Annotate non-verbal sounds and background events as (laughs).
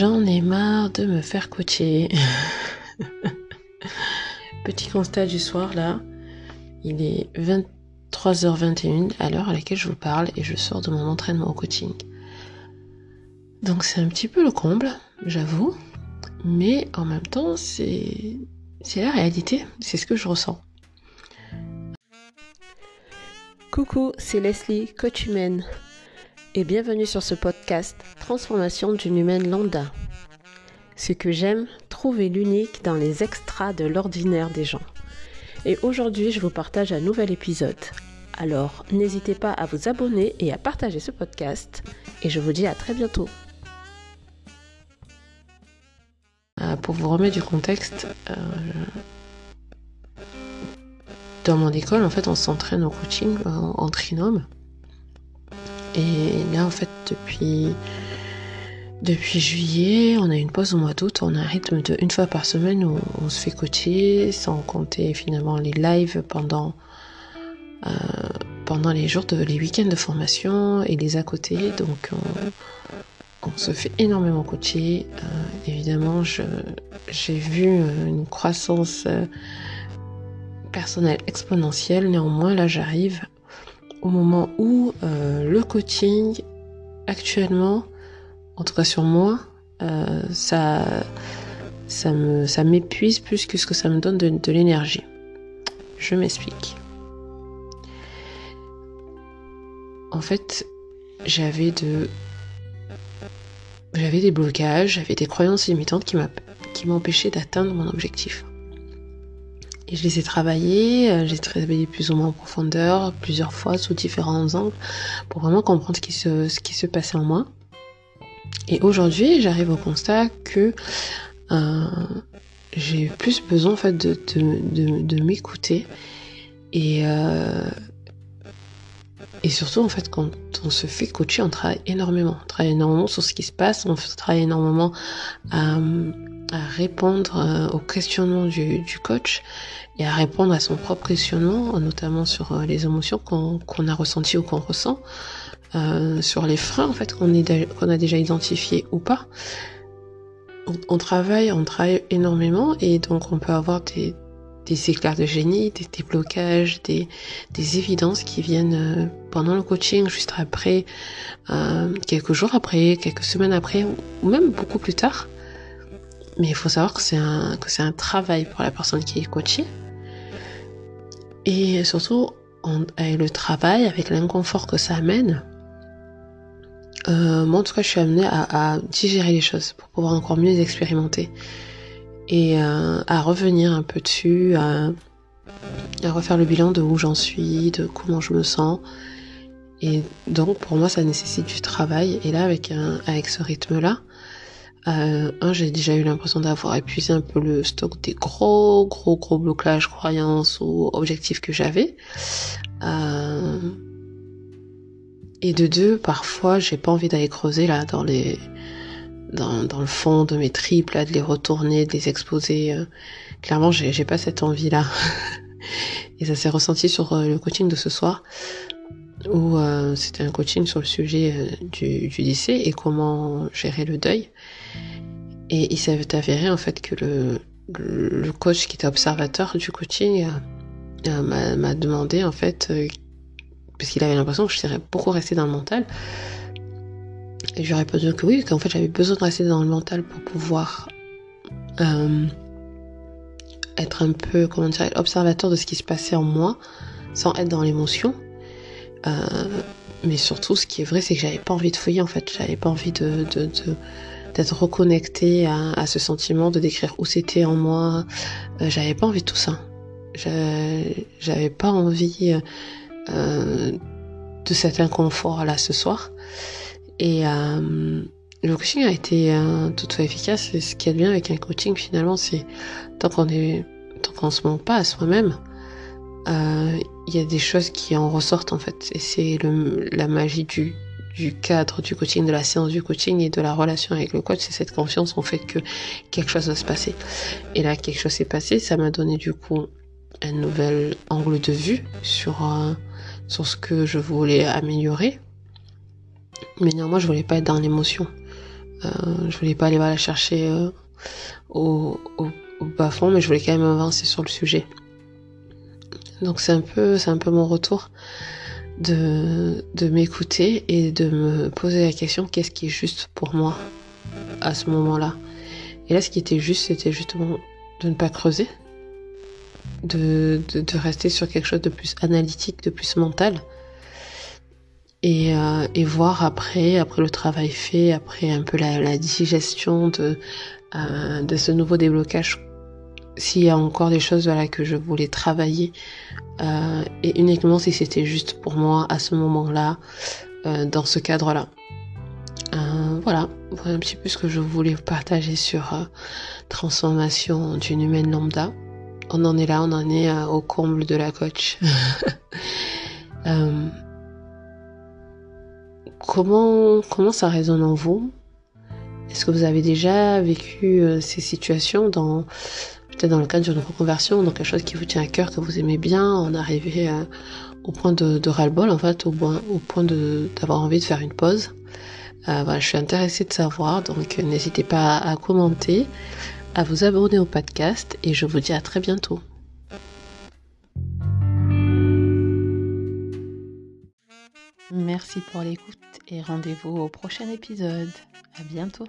J'en ai marre de me faire coacher. (laughs) Petit constat du soir là, il est 23h21 à l'heure à laquelle je vous parle et je sors de mon entraînement au coaching. Donc c'est un petit peu le comble, j'avoue, mais en même temps c'est la réalité, c'est ce que je ressens. Coucou, c'est Leslie, coach humaine, et bienvenue sur ce podcast Transformation d'une humaine lambda. Ce que j'aime, trouver l'unique dans les extras de l'ordinaire des gens. Et aujourd'hui, je vous partage un nouvel épisode. Alors, n'hésitez pas à vous abonner et à partager ce podcast, et je vous dis à très bientôt. Euh, pour vous remettre du contexte, euh, dans mon école, en fait, on s'entraîne au coaching en, en trinôme. Et là, en fait, depuis, depuis juillet, on a une pause au mois d'août. On a un rythme de une fois par semaine où on se fait coacher, sans compter finalement les lives pendant, euh, pendant les jours de, les week-ends de formation et les à côté. Donc, on, se fait énormément coacher. Euh, évidemment, j'ai vu une croissance euh, personnelle exponentielle. Néanmoins, là, j'arrive au moment où euh, le coaching, actuellement, en tout cas sur moi, euh, ça, ça m'épuise plus que ce que ça me donne de, de l'énergie. Je m'explique. En fait, j'avais de, j'avais des blocages, j'avais des croyances limitantes qui m'empêchaient d'atteindre mon objectif. Et je les ai travaillés, euh, je les ai travaillés plus ou moins en profondeur, plusieurs fois, sous différents angles, pour vraiment comprendre ce qui se, ce qui se passait en moi. Et aujourd'hui, j'arrive au constat que euh, j'ai plus besoin en fait de, de, m'écouter et euh, et surtout en fait quand on se fait coacher, on travaille énormément, on travaille énormément sur ce qui se passe, on travaille énormément à répondre euh, aux questionnements du, du, coach et à répondre à son propre questionnement, notamment sur euh, les émotions qu'on qu a ressenties ou qu'on ressent, euh, sur les freins en fait qu'on qu'on a déjà identifiés ou pas. On, on, travaille, on travaille énormément et donc on peut avoir des, des éclairs de génie, des, des blocages, des, des, évidences qui viennent euh, pendant le coaching, juste après, euh, quelques jours après, quelques semaines après, ou même beaucoup plus tard. Mais il faut savoir que c'est un, un travail pour la personne qui est coachée. Et surtout, avec le travail, avec l'inconfort que ça amène, euh, moi en tout cas, je suis amenée à, à, digérer les choses pour pouvoir encore mieux les expérimenter et euh, à revenir un peu dessus, à, à refaire le bilan de où j'en suis, de comment je me sens. Et donc pour moi, ça nécessite du travail. Et là, avec un, avec ce rythme-là, euh, un, j'ai déjà eu l'impression d'avoir épuisé un peu le stock des gros, gros, gros blocages, croyances ou objectifs que j'avais. Euh, et de deux, parfois, j'ai pas envie d'aller creuser là dans les, dans, le fond de mes triples, là, de les retourner, de les exposer. Euh, clairement, j'ai, j'ai pas cette envie là. (laughs) et ça s'est ressenti sur euh, le coaching de ce soir où euh, c'était un coaching sur le sujet euh, du, du, lycée et comment gérer le deuil. Et il s'est avéré en fait que le, coach qui était observateur du coaching euh, m'a demandé en fait, parce qu'il avait l'impression que je serais beaucoup restée dans le mental. Et j'aurais répondu que oui, qu'en fait j'avais besoin de rester dans le mental pour pouvoir être un peu, comment dire, observateur de ce qui se passait en moi, sans être dans l'émotion. Euh, mais surtout, ce qui est vrai, c'est que j'avais pas envie de fouiller en fait. J'avais pas envie de, de, de d'être reconnecté à, à, ce sentiment, de décrire où c'était en moi. Euh, j'avais pas envie de tout ça. J'avais pas envie euh, de cet inconfort là ce soir. Et euh, le coaching a été euh, tout fait efficace. Et ce qui est bien avec un coaching finalement, c'est tant qu'on est, tant qu'on se ment pas à soi-même, euh, il y a des choses qui en ressortent en fait. Et c'est la magie du, cadre du coaching, de la séance du coaching et de la relation avec le coach, c'est cette confiance en fait que quelque chose va se passer. Et là, quelque chose s'est passé, ça m'a donné du coup un nouvel angle de vue sur, euh, sur ce que je voulais améliorer. Mais néanmoins, je voulais pas être dans l'émotion. je voulais pas aller la chercher au bas fond, mais je voulais quand même avancer sur le sujet. Donc c'est un peu, un peu mon retour de, m'écouter et de me poser la question qu'est-ce qui est juste pour moi à ce moment-là? Et là, ce qui était juste, c'était justement de ne pas creuser, de, rester sur quelque chose de plus analytique, de plus mental. Et, euh, voir après, après le travail fait, après un peu la, digestion euh, de ce nouveau déblocage s'il y a encore des choses voilà, que je voulais travailler euh, et uniquement si c'était juste pour moi à ce moment-là, euh, dans ce cadre-là. Euh, voilà, voilà un petit peu ce que je voulais partager sur transformation d'une humaine lambda. On en est là, on en est au comble de la coach. (laughs) Comment, comment ça résonne en vous? Est-ce que vous avez déjà vécu ces situations dans dans le cadre d'une reconversion, dans quelque chose qui vous tient à cœur, que vous aimez bien, en arriver euh, au point de, ras-le-bol, en fait, au point, d'avoir envie de faire une pause. Euh, voilà, je suis intéressée de savoir, donc euh, n'hésitez pas à commenter, à vous abonner au podcast, et je vous dis à très bientôt. Merci pour l'écoute et rendez-vous au prochain épisode. À bientôt.